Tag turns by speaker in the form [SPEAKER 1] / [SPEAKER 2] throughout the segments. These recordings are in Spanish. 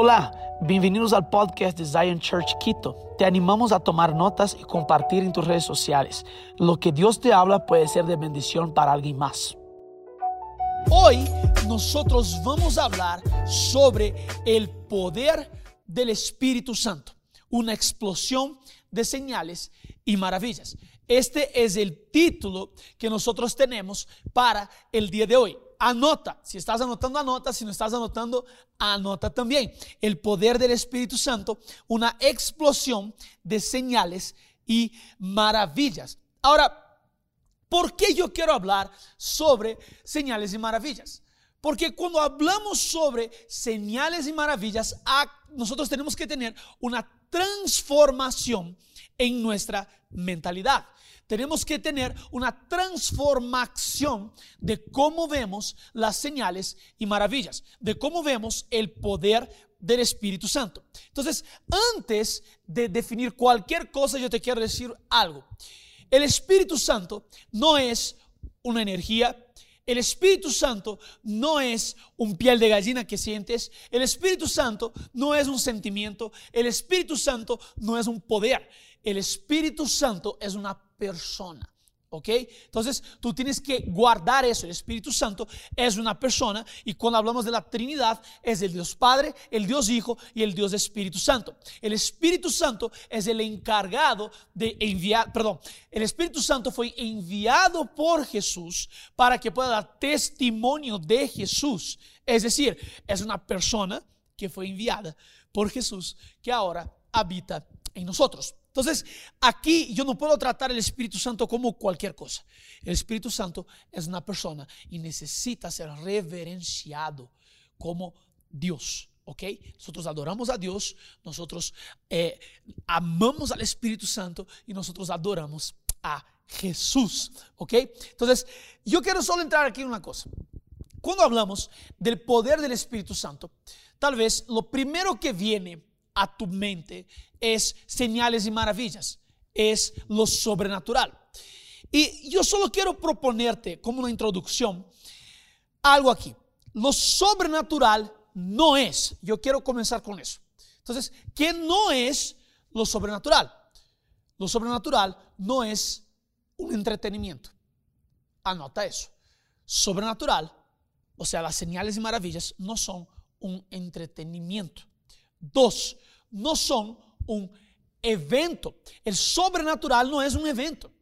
[SPEAKER 1] Hola, bienvenidos al podcast de Zion Church Quito. Te animamos a tomar notas y compartir en tus redes sociales. Lo que Dios te habla puede ser de bendición para alguien más. Hoy nosotros vamos a hablar sobre el poder del Espíritu Santo, una explosión de señales y maravillas. Este es el título que nosotros tenemos para el día de hoy anota. Si estás anotando, anota. Si no estás anotando, anota también. El poder del Espíritu Santo, una explosión de señales y maravillas. Ahora, ¿por qué yo quiero hablar sobre señales y maravillas? Porque cuando hablamos sobre señales y maravillas, nosotros tenemos que tener una transformación en nuestra mentalidad tenemos que tener una transformación de cómo vemos las señales y maravillas, de cómo vemos el poder del Espíritu Santo. Entonces, antes de definir cualquier cosa, yo te quiero decir algo. El Espíritu Santo no es una energía, el Espíritu Santo no es un piel de gallina que sientes. El Espíritu Santo no es un sentimiento. El Espíritu Santo no es un poder. El Espíritu Santo es una persona. ¿Ok? Entonces tú tienes que guardar eso. El Espíritu Santo es una persona y cuando hablamos de la Trinidad es el Dios Padre, el Dios Hijo y el Dios Espíritu Santo. El Espíritu Santo es el encargado de enviar, perdón, el Espíritu Santo fue enviado por Jesús para que pueda dar testimonio de Jesús. Es decir, es una persona que fue enviada por Jesús que ahora habita en nosotros. Entonces, aquí yo no puedo tratar el Espíritu Santo como cualquier cosa. El Espíritu Santo es una persona y necesita ser reverenciado como Dios. ¿Ok? Nosotros adoramos a Dios, nosotros eh, amamos al Espíritu Santo y nosotros adoramos a Jesús. ¿Ok? Entonces, yo quiero solo entrar aquí en una cosa. Cuando hablamos del poder del Espíritu Santo, tal vez lo primero que viene a tu mente es señales y maravillas, es lo sobrenatural. Y yo solo quiero proponerte como una introducción algo aquí. Lo sobrenatural no es, yo quiero comenzar con eso. Entonces, ¿qué no es lo sobrenatural? Lo sobrenatural no es un entretenimiento. Anota eso. Sobrenatural, o sea, las señales y maravillas no son un entretenimiento. Dos, no son un evento. El sobrenatural no es un evento.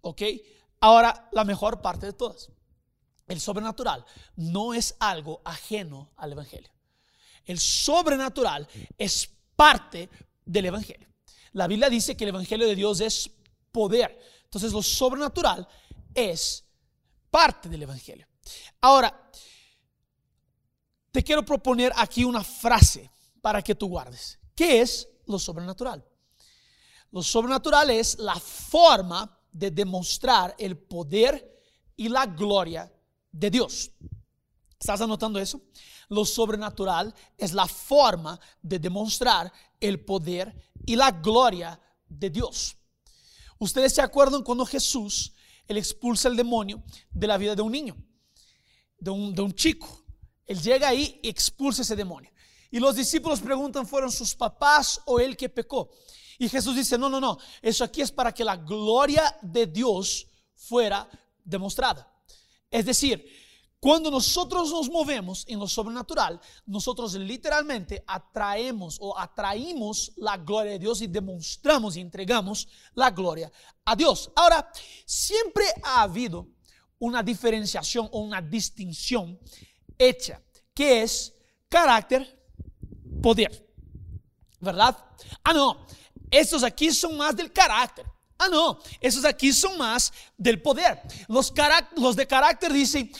[SPEAKER 1] ¿Ok? Ahora, la mejor parte de todas. El sobrenatural no es algo ajeno al Evangelio. El sobrenatural es parte del Evangelio. La Biblia dice que el Evangelio de Dios es poder. Entonces lo sobrenatural es parte del Evangelio. Ahora, te quiero proponer aquí una frase para que tú guardes. ¿Qué es lo sobrenatural? Lo sobrenatural es la forma de demostrar el poder y la gloria de Dios. ¿Estás anotando eso? Lo sobrenatural es la forma de demostrar el poder y la gloria de Dios. Ustedes se acuerdan cuando Jesús expulsa el demonio de la vida de un niño, de un, de un chico. Él llega ahí y expulsa ese demonio. Y los discípulos preguntan, ¿fueron sus papás o él que pecó? Y Jesús dice, no, no, no, eso aquí es para que la gloria de Dios fuera demostrada. Es decir, cuando nosotros nos movemos en lo sobrenatural, nosotros literalmente atraemos o atraímos la gloria de Dios y demostramos y entregamos la gloria a Dios. Ahora, siempre ha habido una diferenciación o una distinción hecha, que es carácter poder. ¿Verdad? Ah, no, estos aquí son más del carácter. Ah, no, esos aquí son más del poder. Los, los de carácter dicen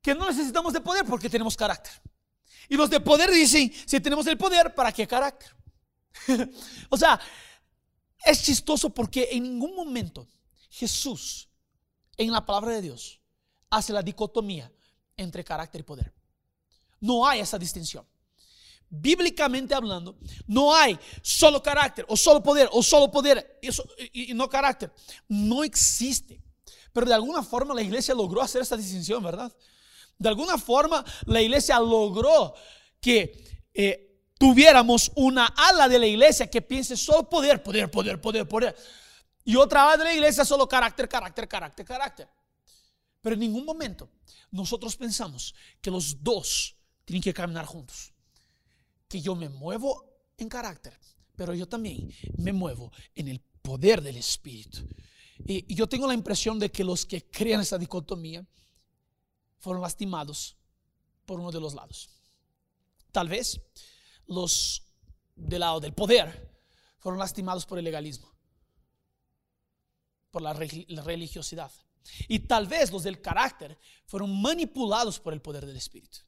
[SPEAKER 1] que no necesitamos de poder porque tenemos carácter. Y los de poder dicen, si tenemos el poder, ¿para qué carácter? o sea, es chistoso porque en ningún momento Jesús, en la palabra de Dios, hace la dicotomía entre carácter y poder. No hay esa distinción bíblicamente hablando, no hay solo carácter o solo poder o solo poder y, no carácter. No existe. Pero de alguna forma la iglesia logró hacer esta distinción, ¿verdad? De alguna forma la iglesia logró que eh, tuviéramos una ala de la iglesia que piense solo poder, poder, poder, poder, poder. Y otra ala de la iglesia solo carácter, carácter, carácter, carácter. Pero en ningún momento nosotros pensamos que los dos tienen que caminar juntos. Que yo me muevo en carácter, pero yo también me muevo en el poder del Espíritu. Y, yo tengo la impresión de que los que crean esa dicotomía fueron lastimados por uno de los lados. Tal vez los del lado del poder fueron lastimados por el legalismo, por la religiosidad. Y tal vez los del carácter fueron manipulados por el poder del Espíritu.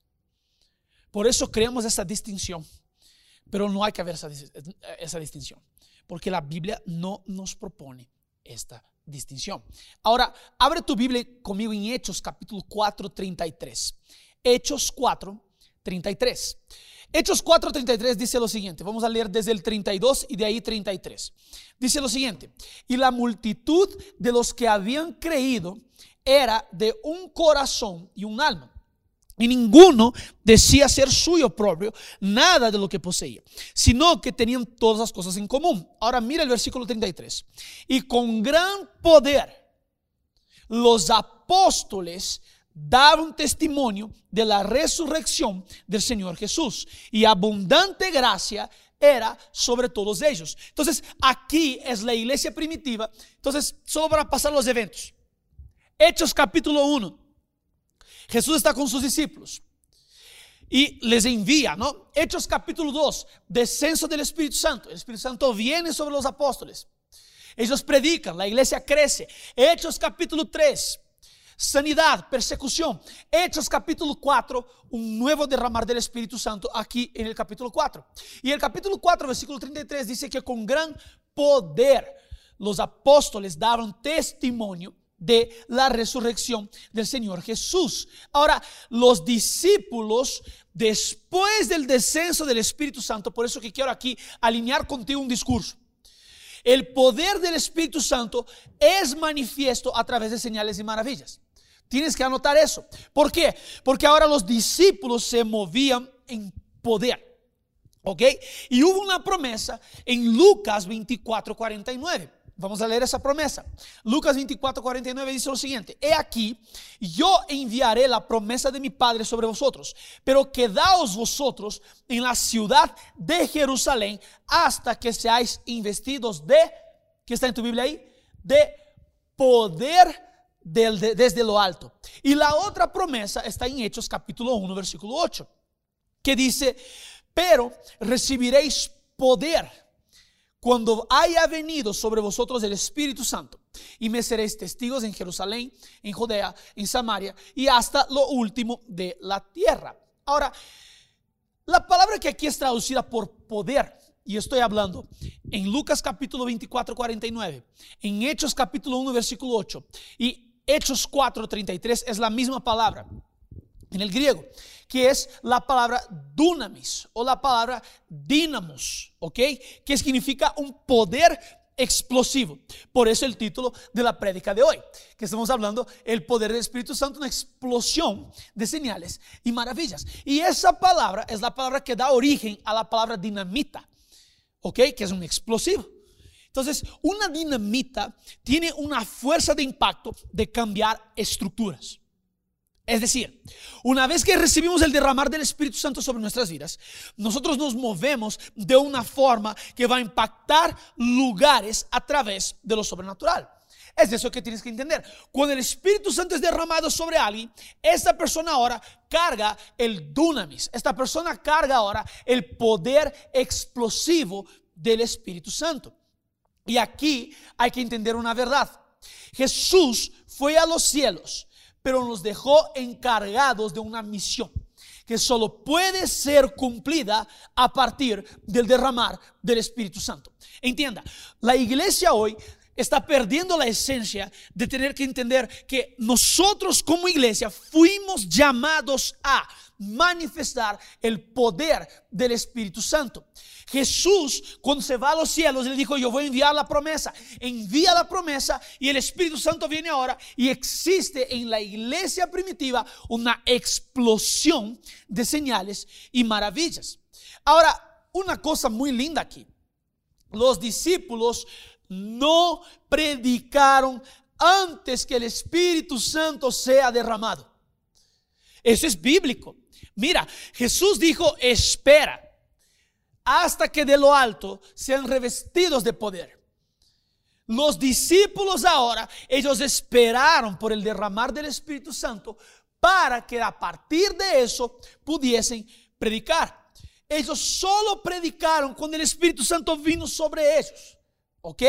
[SPEAKER 1] Por eso creamos esa distinción. Pero no hay que haber esa, esa distinción. Porque la Biblia no nos propone esta distinción. Ahora, abre tu Biblia conmigo en Hechos capítulo 4, 33. Hechos 4, 33. Hechos 4, 33 dice lo siguiente. Vamos a leer desde el 32 y de ahí 33. Dice lo siguiente. Y la multitud de los que habían creído era de un corazón y un alma. Y ninguno decía ser suyo propio nada de lo que poseía, sino que tenían todas las cosas en común. Ahora mira el versículo 33. Y con gran poder los apóstoles daban testimonio de la resurrección del Señor Jesús. Y abundante gracia era sobre todos ellos. Entonces, aquí es la iglesia primitiva. Entonces, solo para pasar los eventos. Hechos capítulo 1. Jesús está con sus discípulos y les envía, ¿no? Hechos capítulo 2, descenso del Espíritu Santo. El Espíritu Santo viene sobre los apóstoles. Ellos predican, la iglesia crece. Hechos capítulo 3, sanidad, persecución. Hechos capítulo 4, un nuevo derramar del Espíritu Santo aquí en el capítulo 4. Y el capítulo 4, versículo 33 dice que con gran poder los apóstoles daban testimonio de la resurrección del Señor Jesús. Ahora, los discípulos, después del descenso del Espíritu Santo, por eso que quiero aquí alinear contigo un discurso. El poder del Espíritu Santo es manifiesto a través de señales y maravillas. Tienes que anotar eso. ¿Por qué? Porque ahora los discípulos se movían en poder. ¿Ok? Y hubo una promesa en Lucas 24, 49. Vamos a leer esa promesa. Lucas 24, 49 dice lo siguiente. He aquí, yo enviaré la promesa de mi Padre sobre vosotros, pero quedaos vosotros en la ciudad de Jerusalén hasta que seáis investidos de, ¿qué está en tu Biblia ahí? De poder desde lo alto. Y la otra promesa está en Hechos capítulo 1, versículo 8, que dice, pero recibiréis poder cuando haya venido sobre vosotros el Espíritu Santo, y me seréis testigos en Jerusalén, en Judea, en Samaria y hasta lo último de la tierra. Ahora, la palabra que aquí es traducida por poder, y estoy hablando en Lucas capítulo 24, 49, en Hechos capítulo 1, versículo 8, y Hechos 4, 33 es la misma palabra en el griego que es la palabra dunamis o la palabra dinamos, ¿ok? Que significa un poder explosivo. Por eso el título de la prédica de hoy, que estamos hablando el poder del Espíritu Santo, una explosión de señales y maravillas. Y esa palabra es la palabra que da origen a la palabra dinamita, ¿ok? Que es un explosivo. Entonces, una dinamita tiene una fuerza de impacto de cambiar estructuras. Es decir, una vez que recibimos el derramar del Espíritu Santo sobre nuestras vidas, nosotros nos movemos de una forma que va a impactar lugares a través de lo sobrenatural. Es eso que tienes que entender. Cuando el Espíritu Santo es derramado sobre alguien, esta persona ahora carga el dunamis. Esta persona carga ahora el poder explosivo del Espíritu Santo. Y aquí hay que entender una verdad. Jesús fue a los cielos pero nos dejó encargados de una misión que solo puede ser cumplida a partir del derramar del Espíritu Santo. Entienda, la iglesia hoy está perdiendo la esencia de tener que entender que nosotros como iglesia fuimos llamados a manifestar el poder del Espíritu Santo. Jesús, cuando se va a los cielos, le dijo, yo voy a enviar la promesa. Envía la promesa y el Espíritu Santo viene ahora y existe en la iglesia primitiva una explosión de señales y maravillas. Ahora, una cosa muy linda aquí. Los discípulos no predicaron antes que el Espíritu Santo sea derramado. Eso es bíblico. Mira, Jesús dijo, espera hasta que de lo alto sean revestidos de poder. Los discípulos ahora, ellos esperaron por el derramar del Espíritu Santo para que a partir de eso pudiesen predicar. Ellos solo predicaron cuando el Espíritu Santo vino sobre ellos. ¿Ok?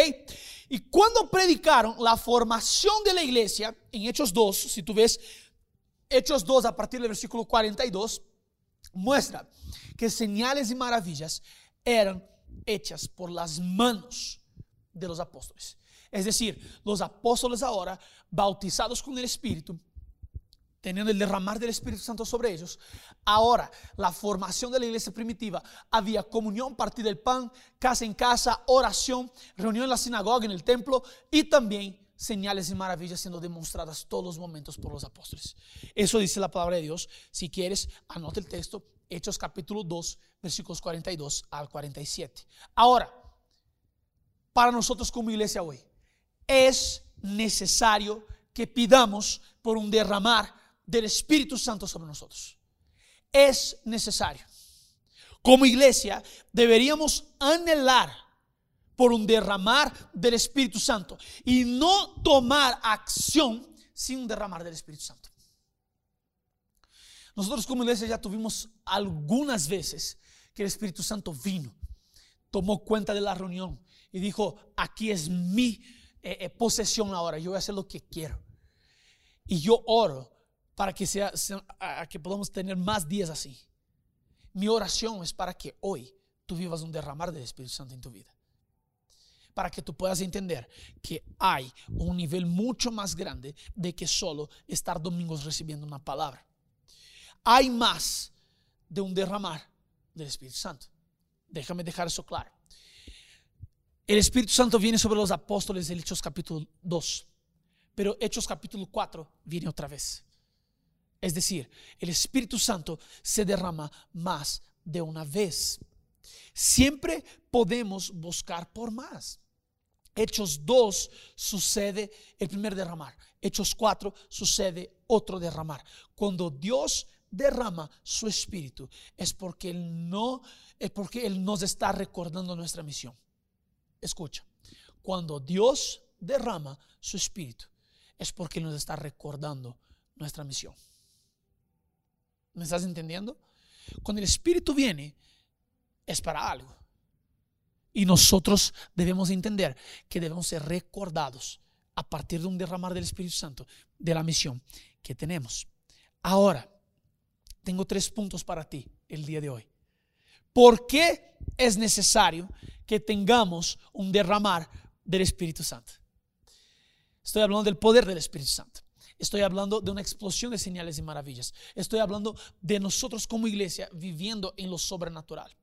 [SPEAKER 1] Y cuando predicaron la formación de la iglesia, en Hechos 2, si tú ves Hechos 2 a partir del versículo 42, muestra que señales y maravillas eran hechas por las manos de los apóstoles. Es decir, los apóstoles ahora, bautizados con el Espíritu, teniendo el derramar del Espíritu Santo sobre ellos, ahora la formación de la iglesia primitiva, había comunión, partir del pan, casa en casa, oración, reunión en la sinagoga, en el templo y también señales y maravillas siendo demostradas todos los momentos por los apóstoles. Eso dice la palabra de Dios. Si quieres, anota el texto, Hechos capítulo 2, versículos 42 al 47. Ahora, para nosotros como iglesia hoy, es necesario que pidamos por un derramar del Espíritu Santo sobre nosotros. Es necesario. Como iglesia deberíamos anhelar por un derramar del Espíritu Santo y no tomar acción sin un derramar del Espíritu Santo. Nosotros como iglesia ya tuvimos algunas veces que el Espíritu Santo vino, tomó cuenta de la reunión y dijo, aquí es mi eh, eh, posesión ahora, yo voy a hacer lo que quiero. Y yo oro para que, sea, que podamos tener más días así. Mi oración es para que hoy tú vivas un derramar del Espíritu Santo en tu vida para que tú puedas entender que hay un nivel mucho más grande de que solo estar domingos recibiendo una palabra. Hay más de un derramar del Espíritu Santo. Déjame dejar eso claro. El Espíritu Santo viene sobre los apóstoles en Hechos capítulo 2, pero Hechos capítulo 4 viene otra vez. Es decir, el Espíritu Santo se derrama más de una vez. Siempre podemos buscar por más. Hechos 2 sucede el primer derramar. Hechos 4 sucede otro derramar. Cuando Dios derrama su espíritu es porque él no es porque él nos está recordando nuestra misión. Escucha. Cuando Dios derrama su espíritu es porque nos está recordando nuestra misión. ¿Me estás entendiendo? Cuando el espíritu viene es para algo. Y nosotros debemos entender que debemos ser recordados a partir de un derramar del Espíritu Santo de la misión que tenemos. Ahora, tengo tres puntos para ti el día de hoy. ¿Por qué es necesario que tengamos un derramar del Espíritu Santo? Estoy hablando del poder del Espíritu Santo. Estoy hablando de una explosión de señales y maravillas. Estoy hablando de nosotros como iglesia viviendo en lo sobrenatural.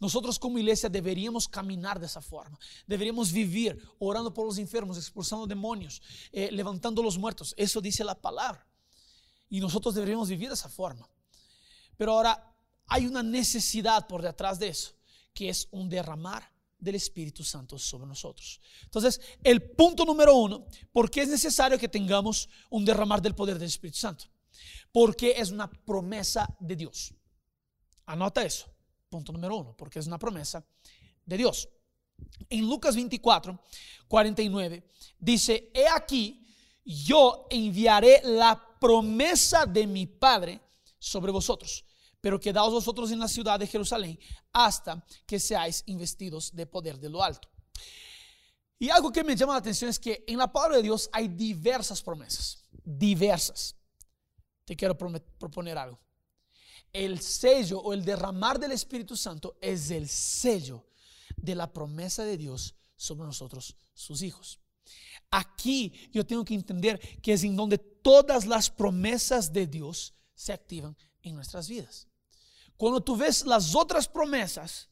[SPEAKER 1] Nosotros como iglesia deberíamos caminar de esa forma. Deberíamos vivir orando por los enfermos, expulsando demonios, eh, levantando los muertos. Eso dice la palabra. Y nosotros deberíamos vivir de esa forma. Pero ahora hay una necesidad por detrás de eso, que es un derramar del Espíritu Santo sobre nosotros. Entonces, el punto número uno, ¿por qué es necesario que tengamos un derramar del poder del Espíritu Santo? Porque es una promesa de Dios. Anota eso. Punto número uno, porque es una promesa de Dios. En Lucas 24, 49, dice, he aquí, yo enviaré la promesa de mi Padre sobre vosotros, pero quedaos vosotros en la ciudad de Jerusalén hasta que seáis investidos de poder de lo alto. Y algo que me llama la atención es que en la palabra de Dios hay diversas promesas, diversas. Te quiero proponer algo el sello o el derramar del Espíritu Santo es el sello de la promesa de Dios sobre nosotros, sus hijos. Aquí yo tengo que entender que es en donde todas las promesas de Dios se activan en nuestras vidas. Cuando tú ves las otras promesas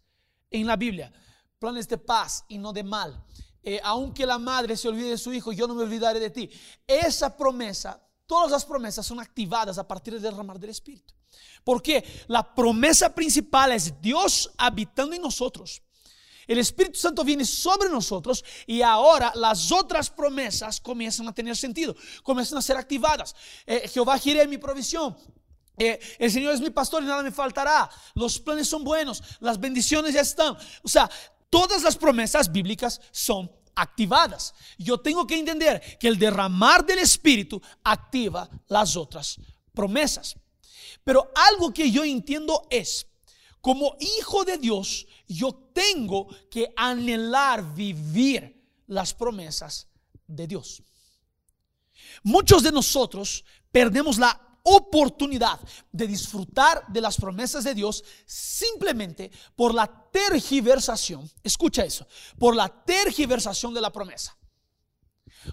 [SPEAKER 1] en la Biblia, planes de paz y no de mal, eh, aunque la madre se olvide de su hijo, yo no me olvidaré de ti. Esa promesa, todas las promesas son activadas a partir del derramar del Espíritu. Porque la promesa principal es Dios habitando en nosotros. El Espíritu Santo viene sobre nosotros y ahora las otras promesas comienzan a tener sentido, comienzan a ser activadas. Eh, Jehová quiere mi provisión. Eh, el Señor es mi pastor y nada me faltará. Los planes son buenos, las bendiciones ya están. O sea, todas las promesas bíblicas son activadas. Yo tengo que entender que el derramar del Espíritu activa las otras promesas. Pero algo que yo entiendo es, como hijo de Dios, yo tengo que anhelar vivir las promesas de Dios. Muchos de nosotros perdemos la oportunidad de disfrutar de las promesas de Dios simplemente por la tergiversación, escucha eso, por la tergiversación de la promesa.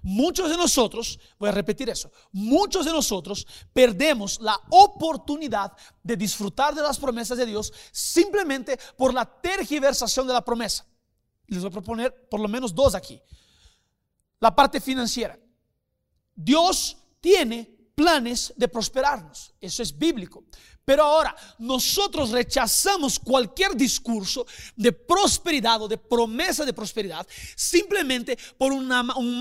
[SPEAKER 1] Muchos de nosotros, voy a repetir eso, muchos de nosotros perdemos la oportunidad de disfrutar de las promesas de Dios simplemente por la tergiversación de la promesa. Les voy a proponer por lo menos dos aquí. La parte financiera. Dios tiene planes de prosperarnos. Eso es bíblico. Pero ahora nosotros rechazamos cualquier discurso de prosperidad o de promesa de prosperidad simplemente por un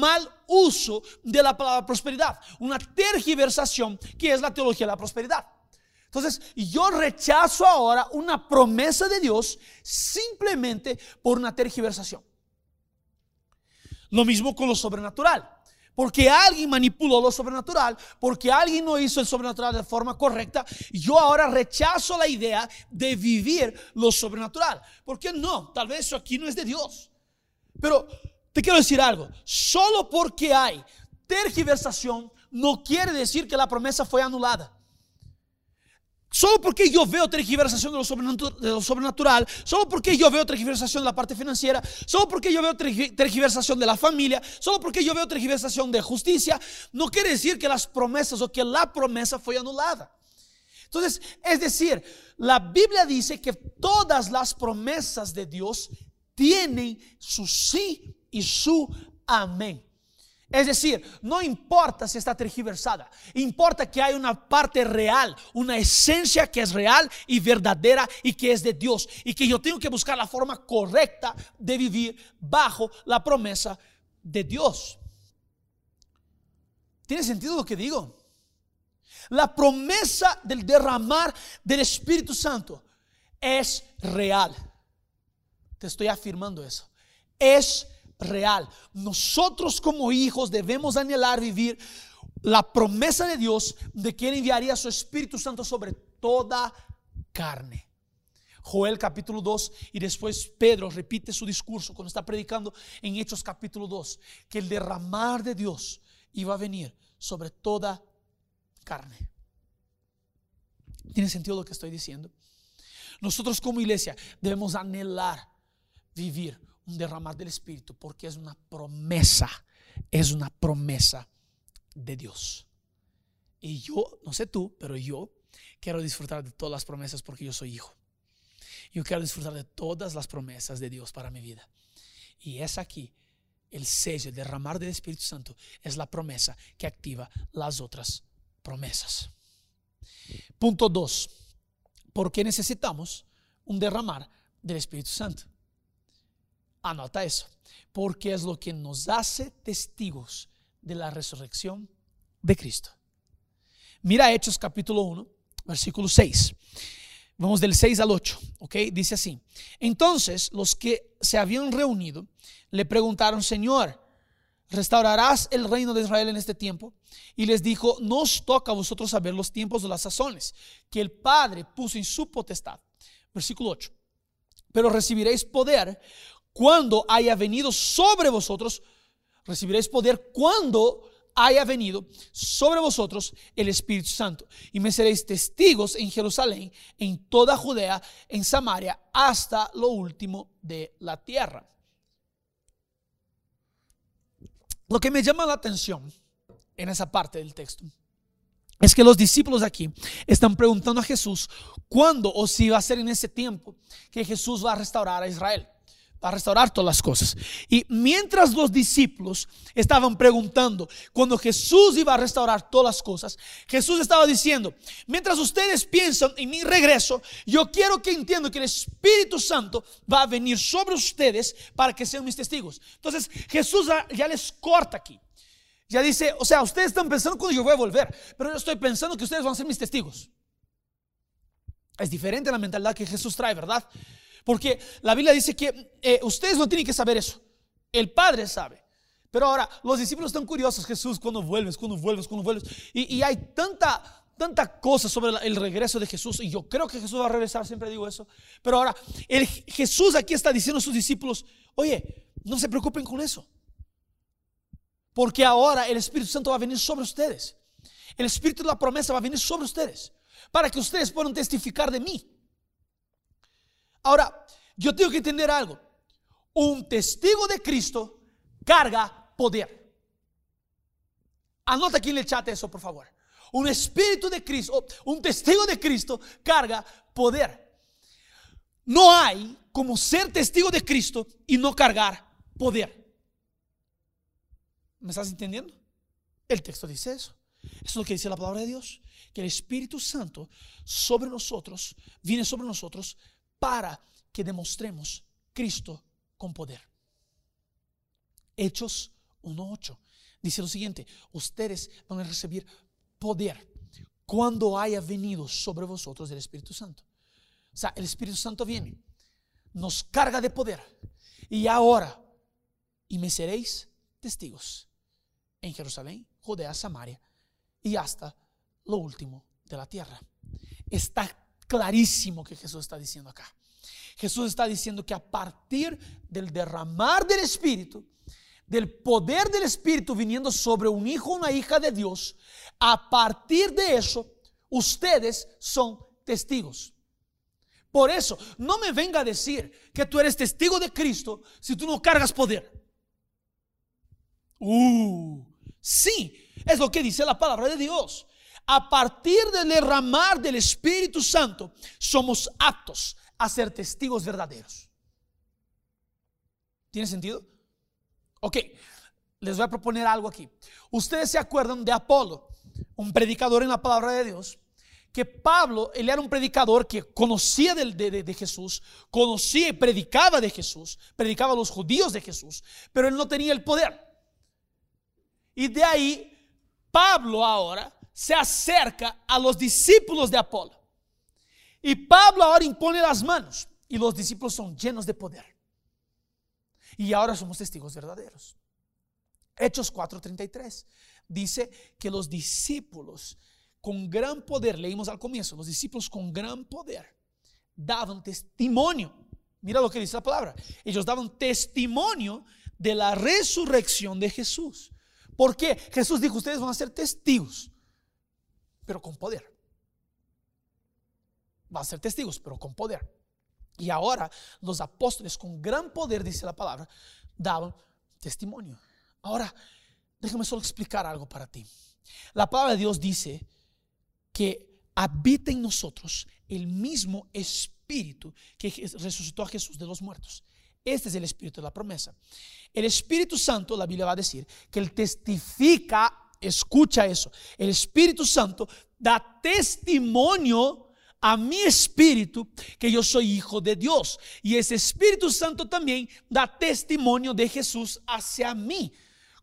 [SPEAKER 1] mal uso de la palabra prosperidad, una tergiversación que es la teología de la prosperidad. Entonces, yo rechazo ahora una promesa de Dios simplemente por una tergiversación. Lo mismo con lo sobrenatural porque alguien manipuló lo sobrenatural, porque alguien no hizo el sobrenatural de forma correcta, yo ahora rechazo la idea de vivir lo sobrenatural. ¿Por qué no? Tal vez eso aquí no es de Dios. Pero te quiero decir algo, solo porque hay tergiversación no quiere decir que la promesa fue anulada. Solo porque yo veo tergiversación de lo, sobrenatural, solo porque yo veo tergiversación de la parte financiera, solo porque yo veo tergiversación de la familia, solo porque yo veo tergiversación de justicia, no quiere decir que las promesas o que la promesa fue anulada. Entonces, es decir, la Biblia dice que todas las promesas de Dios tienen su sí y su amén. Es decir, no importa si está tergiversada, importa que hay una parte real, una esencia que es real y verdadera y que es de Dios y que yo tengo que buscar la forma correcta de vivir bajo la promesa de Dios. ¿Tiene sentido lo que digo? La promesa del derramar del Espíritu Santo es real. Te estoy afirmando eso. Es real. Nosotros como hijos debemos anhelar vivir la promesa de Dios de que Él enviaría su Espíritu Santo sobre toda carne. Joel capítulo 2 y después Pedro repite su discurso cuando está predicando en Hechos capítulo 2, que el derramar de Dios iba a venir sobre toda carne. ¿Tiene sentido lo que estoy diciendo? Nosotros como iglesia debemos anhelar vivir un derramar del Espíritu porque es una promesa, es una promesa de Dios. Y yo, no sé tú, pero yo quiero disfrutar de todas las promesas porque yo soy hijo. Yo quiero disfrutar de todas las promesas de Dios para mi vida. Y es aquí el sello, el derramar del Espíritu Santo, es la promesa que activa las otras promesas. Punto 2. ¿Por qué necesitamos un derramar del Espíritu Santo? Anota eso, porque es lo que nos hace testigos de la resurrección de Cristo. Mira Hechos capítulo 1, versículo 6. Vamos del 6 al 8, ¿ok? Dice así. Entonces los que se habían reunido le preguntaron, Señor, ¿restaurarás el reino de Israel en este tiempo? Y les dijo, no os toca a vosotros saber los tiempos de las sazones que el Padre puso en su potestad. Versículo 8. Pero recibiréis poder cuando haya venido sobre vosotros, recibiréis poder cuando haya venido sobre vosotros el Espíritu Santo. Y me seréis testigos en Jerusalén, en toda Judea, en Samaria, hasta lo último de la tierra. Lo que me llama la atención en esa parte del texto es que los discípulos aquí están preguntando a Jesús cuándo o si va a ser en ese tiempo que Jesús va a restaurar a Israel. Va a restaurar todas las cosas. Y mientras los discípulos estaban preguntando cuando Jesús iba a restaurar todas las cosas, Jesús estaba diciendo, mientras ustedes piensan en mi regreso, yo quiero que entiendan que el Espíritu Santo va a venir sobre ustedes para que sean mis testigos. Entonces Jesús ya les corta aquí. Ya dice, o sea, ustedes están pensando cuando yo voy a volver, pero yo estoy pensando que ustedes van a ser mis testigos. Es diferente la mentalidad que Jesús trae, ¿verdad? Porque la Biblia dice que eh, ustedes no tienen que saber eso. El Padre sabe. Pero ahora, los discípulos están curiosos, Jesús, cuando vuelves, cuando vuelves, cuando vuelves. Y, hay tanta, tanta cosa sobre el regreso de Jesús. Y yo creo que Jesús va a regresar, siempre digo eso. Pero ahora, el, Jesús aquí está diciendo a sus discípulos, oye, no se preocupen con eso. Porque ahora el Espíritu Santo va a venir sobre ustedes. El Espíritu de la promesa va a venir sobre ustedes. Para que ustedes puedan testificar de mí. Ahora, yo tengo que entender algo. Un testigo de Cristo carga poder. Anota aquí en el chat eso, por favor. Un espíritu de Cristo, un testigo de Cristo carga poder. No hay como ser testigo de Cristo y no cargar poder. ¿Me estás entendiendo? El texto dice eso. Eso es lo que dice la palabra de Dios. Que el Espíritu Santo sobre nosotros, viene sobre nosotros para que demostremos Cristo con poder. Hechos 1.8 dice lo siguiente, ustedes van a recibir poder cuando haya venido sobre vosotros el Espíritu Santo. O sea, el Espíritu Santo viene, nos carga de poder y ahora, y me seréis testigos en Jerusalén, Judea, Samaria y hasta lo último de la tierra. Está clarísimo que Jesús está diciendo acá. Jesús está diciendo que a partir del derramar del Espíritu, del poder del Espíritu viniendo sobre un hijo o una hija de Dios, a partir de eso, ustedes son testigos. Por eso, no me venga a decir que tú eres testigo de Cristo si tú no cargas poder. Uh, sí, es lo que dice la palabra de Dios. A partir del derramar del Espíritu Santo, somos aptos a ser testigos verdaderos. ¿Tiene sentido? Ok, les voy a proponer algo aquí. Ustedes se acuerdan de Apolo, un predicador en la palabra de Dios, que Pablo, él era un predicador que conocía de, de, Jesús, conocía y predicaba de Jesús, predicaba a los judíos de Jesús, pero él no tenía el poder. Y de ahí, Pablo ahora se acerca a los discípulos de Apolo. Y Pablo ahora impone las manos y los discípulos son llenos de poder. Y ahora somos testigos verdaderos. Hechos 4:33 dice que los discípulos con gran poder, leímos al comienzo, los discípulos con gran poder daban testimonio. Mira lo que dice la palabra. Ellos daban testimonio de la resurrección de Jesús. Porque Jesús dijo, ustedes van a ser testigos, pero con poder va a ser testigos, pero con poder. Y ahora los apóstoles con gran poder, dice la palabra, daban testimonio. Ahora, déjame solo explicar algo para ti. La palabra de Dios dice que habita en nosotros el mismo espíritu que resucitó a Jesús de los muertos. Este es el espíritu de la promesa. El Espíritu Santo, la Biblia va a decir, que Él testifica, escucha eso, el Espíritu Santo da testimonio a mi espíritu que yo soy hijo de Dios. Y ese Espíritu Santo también da testimonio de Jesús hacia mí.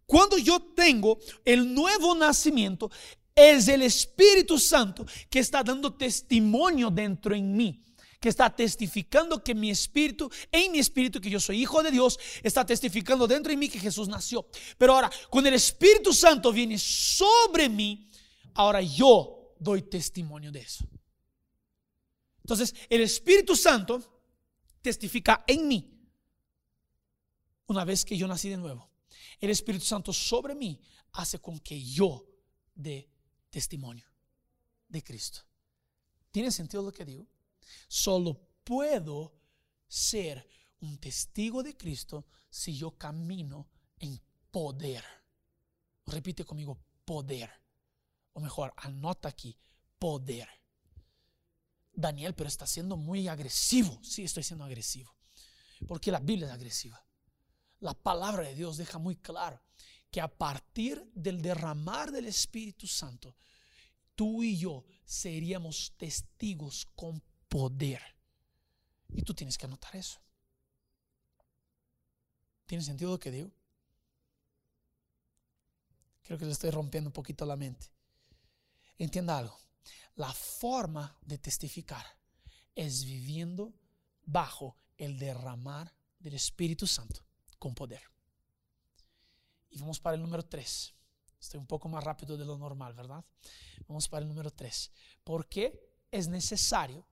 [SPEAKER 1] Cuando yo tengo el nuevo nacimiento, es el Espíritu Santo que está dando testimonio dentro en mí que está testificando que mi espíritu, en mi espíritu, que yo soy hijo de Dios, está testificando dentro de mí que Jesús nació. Pero ahora, cuando el Espíritu Santo viene sobre mí, ahora yo doy testimonio de eso. Entonces, el Espíritu Santo testifica en mí una vez que yo nací de nuevo. El Espíritu Santo sobre mí hace con que yo dé testimonio de Cristo. ¿Tiene sentido lo que digo? Solo puedo ser un testigo de Cristo si yo camino en poder. Repite conmigo, poder. O mejor, anota aquí, poder. Daniel, pero está siendo muy agresivo. Sí, estoy siendo agresivo. Porque la Biblia es agresiva. La palabra de Dios deja muy claro que a partir del derramar del Espíritu Santo, tú y yo seríamos testigos con poder. Y tú tienes que anotar eso. ¿Tiene sentido lo que digo? Creo que le estoy rompiendo un poquito la mente. Entienda algo. La forma de testificar es viviendo bajo el derramar del Espíritu Santo con poder. Y vamos para el número 3. Estoy un poco más rápido de lo normal, ¿verdad? Vamos para el número 3. ¿Por qué es necesario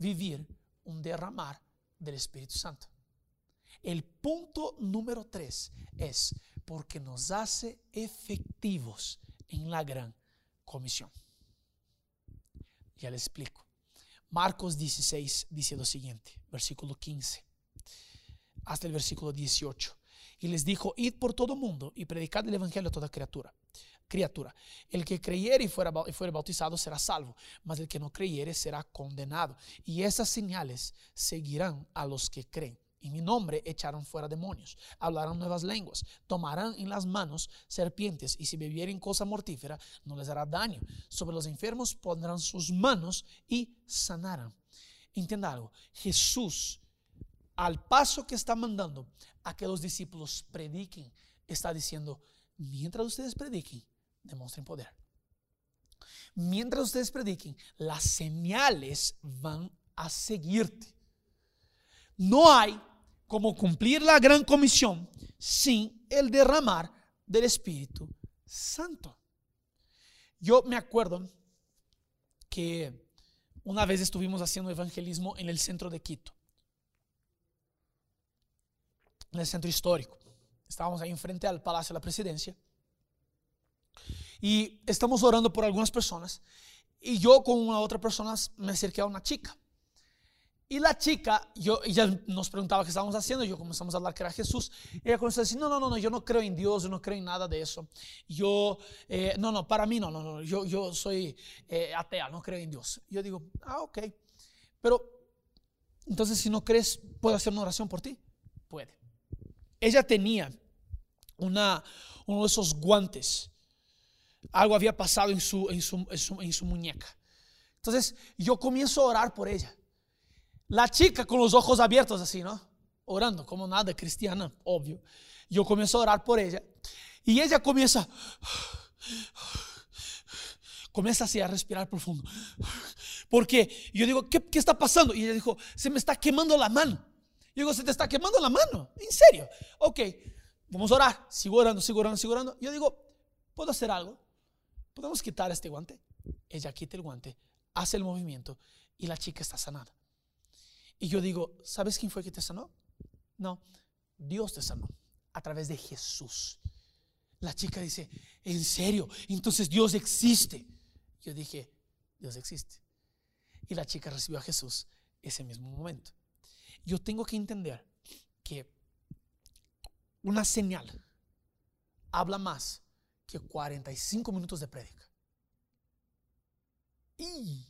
[SPEAKER 1] vivir un derramar del Espíritu Santo? El punto número 3 es porque nos hace efectivos en la gran comisión. Ya le explico. Marcos 16 dice lo siguiente, versículo 15 hasta el versículo 18. Y les dijo, id por todo mundo y predicad el evangelio a toda criatura. Criatura, el que creyere y fuera, y fuera bautizado será salvo, mas el que no creyere será condenado. Y esas señales seguirán a los que creen en mi nombre echaron fuera demonios, hablarán nuevas lenguas, tomarán en las manos serpientes y si bebieren cosa mortífera no les hará daño. Sobre los enfermos pondrán sus manos y sanarán. Entienda algo, Jesús al paso que está mandando a que los discípulos prediquen, está diciendo, mientras ustedes prediquen, demuestren poder. Mientras ustedes prediquen, las señales van a seguirte. No hay como cumplir la gran comisión sin el derramar del Espíritu Santo. Yo me acuerdo que una vez estuvimos haciendo evangelismo en el centro de Quito, en el centro histórico. Estábamos ahí enfrente al Palacio de la Presidencia y estamos orando por algunas personas y yo con una otra persona me acerqué a una chica y la chica, yo, ella nos preguntaba qué estábamos haciendo, yo comenzamos a hablar que era Jesús. ella comenzó a decir, no, no, no, no, yo no creo en Dios, yo no creo en nada de eso. Yo, eh, no, no, para mí no, no, no, yo, yo soy eh, atea, no creo en Dios. Yo digo, ah, ok. Pero, entonces si no crees, ¿puedo hacer una oración por ti? Puede. Ella tenía una, uno de esos guantes. Algo había pasado en su, en su, en su, en su muñeca. Entonces yo comienzo a orar por ella. La chica con los ojos abiertos así, ¿no? Orando, como nada cristiana, obvio. Yo comienzo a orar por ella. Y ella comienza, comienza así a respirar profundo. Porque yo digo, ¿qué, ¿qué, está pasando? Y ella dijo, se me está quemando la mano. Yo digo, ¿se te está quemando la mano? ¿En serio? Ok, vamos a orar. Sigo orando, sigo orando, sigo orando. Yo digo, ¿puedo hacer algo? ¿Podemos quitar este guante? Ella quita el guante, hace el movimiento y la chica está sanada. Y yo digo, ¿sabes quién fue que te sanó? No, Dios te sanó a través de Jesús. La chica dice, ¿en serio? Entonces Dios existe. Yo dije, Dios existe. Y la chica recibió a Jesús ese mismo momento. Yo tengo que entender que una señal habla más que 45 minutos de prédica. Y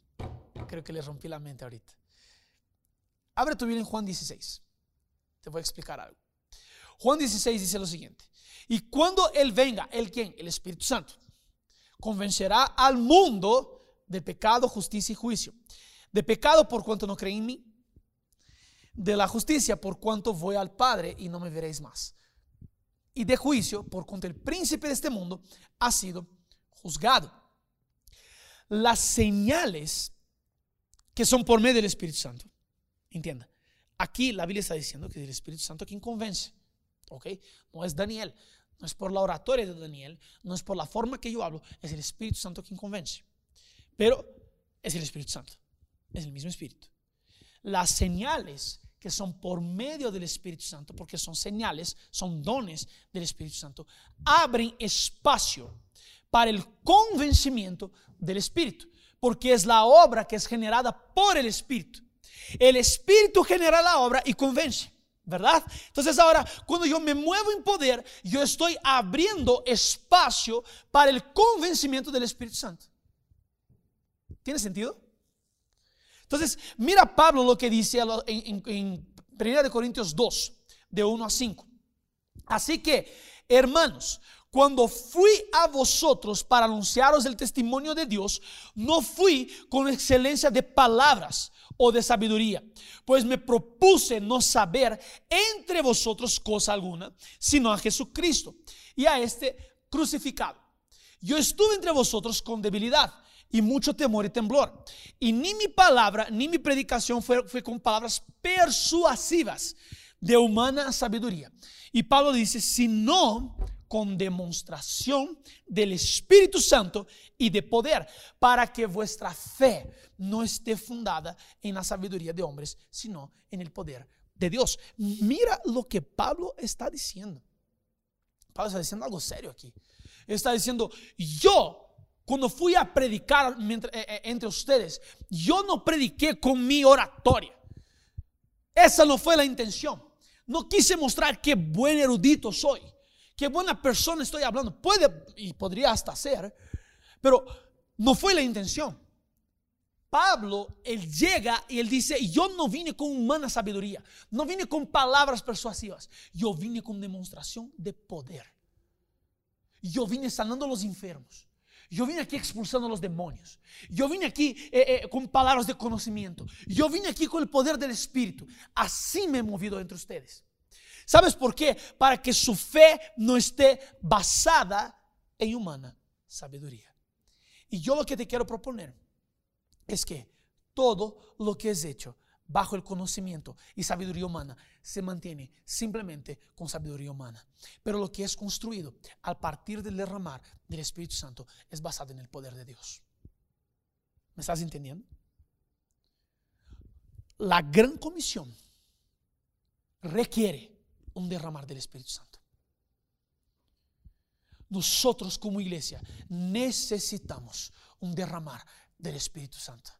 [SPEAKER 1] creo que le rompí la mente ahorita. Abre tu Biblia en Juan 16. Te voy a explicar algo. Juan 16 dice lo siguiente. Y cuando Él venga, ¿el quién? El Espíritu Santo. Convencerá al mundo de pecado, justicia y juicio. De pecado por cuanto no creen en mí. De la justicia por cuanto voy al Padre y no me veréis más. Y de juicio por cuanto el príncipe de este mundo ha sido juzgado. Las señales que son por medio del Espíritu Santo Entienda. Aquí la Biblia está diciendo que es el Espíritu Santo quien convence. ¿Ok? No es Daniel. No es por la oratoria de Daniel. No es por la forma que yo hablo. Es el Espíritu Santo quien convence. Pero es el Espíritu Santo. Es el mismo Espíritu. Las señales que son por medio del Espíritu Santo, porque son señales, son dones del Espíritu Santo, abren espacio para el convencimiento del Espíritu, porque es la obra que es generada por el Espíritu. El Espíritu genera la obra y convence. ¿Verdad? Entonces ahora, cuando yo me muevo en poder, yo estoy abriendo espacio para el convencimiento del Espíritu Santo. ¿Tiene sentido? Entonces, mira Pablo lo que dice en, 1 de Corintios 2, de 1 a 5. Así que, hermanos, cuando fui a vosotros para anunciaros el testimonio de Dios, no fui con excelencia de palabras o de sabiduría, pues me propuse no saber entre vosotros cosa alguna, sino a Jesucristo y a este crucificado. Yo estuve entre vosotros con debilidad y mucho temor y temblor. Y ni mi palabra ni mi predicación fue, fue con palabras persuasivas de humana sabiduría. Y Pablo dice, sino con demostración del Espíritu Santo y de poder, para que vuestra fe no esté fundada en la sabiduría de hombres, sino en el poder de Dios. Mira lo que Pablo está diciendo. Pablo está diciendo algo serio aquí. Está diciendo, yo cuando fui a predicar eh, eh, entre ustedes, yo no prediqué con mi oratoria. Esa no fue la intención. No quise mostrar qué buen erudito soy, qué buena persona estoy hablando. Puede y podría hasta ser, pero no fue la intención. Pablo, él llega y él dice, yo no vine con humana sabiduría, no vine con palabras persuasivas, yo vine con demostración de poder. Yo vine sanando a los enfermos. Yo vine aquí expulsando a los demonios. Yo vine aquí eh, eh, con palabras de conocimiento. Yo vine aquí con el poder del Espíritu. Así me he movido entre ustedes. ¿Sabes por qué? Para que su fe no esté basada en humana sabiduría. Y yo lo que te quiero proponer es que todo lo que es hecho bajo el conocimiento y sabiduría humana se mantiene simplemente con sabiduría humana. Pero lo que es construido al partir del derramar del Espíritu Santo es basado en el poder de Dios. ¿Me estás entendiendo? La gran comisión requiere un derramar del Espíritu Santo. Nosotros como iglesia necesitamos un derramar del Espíritu Santo.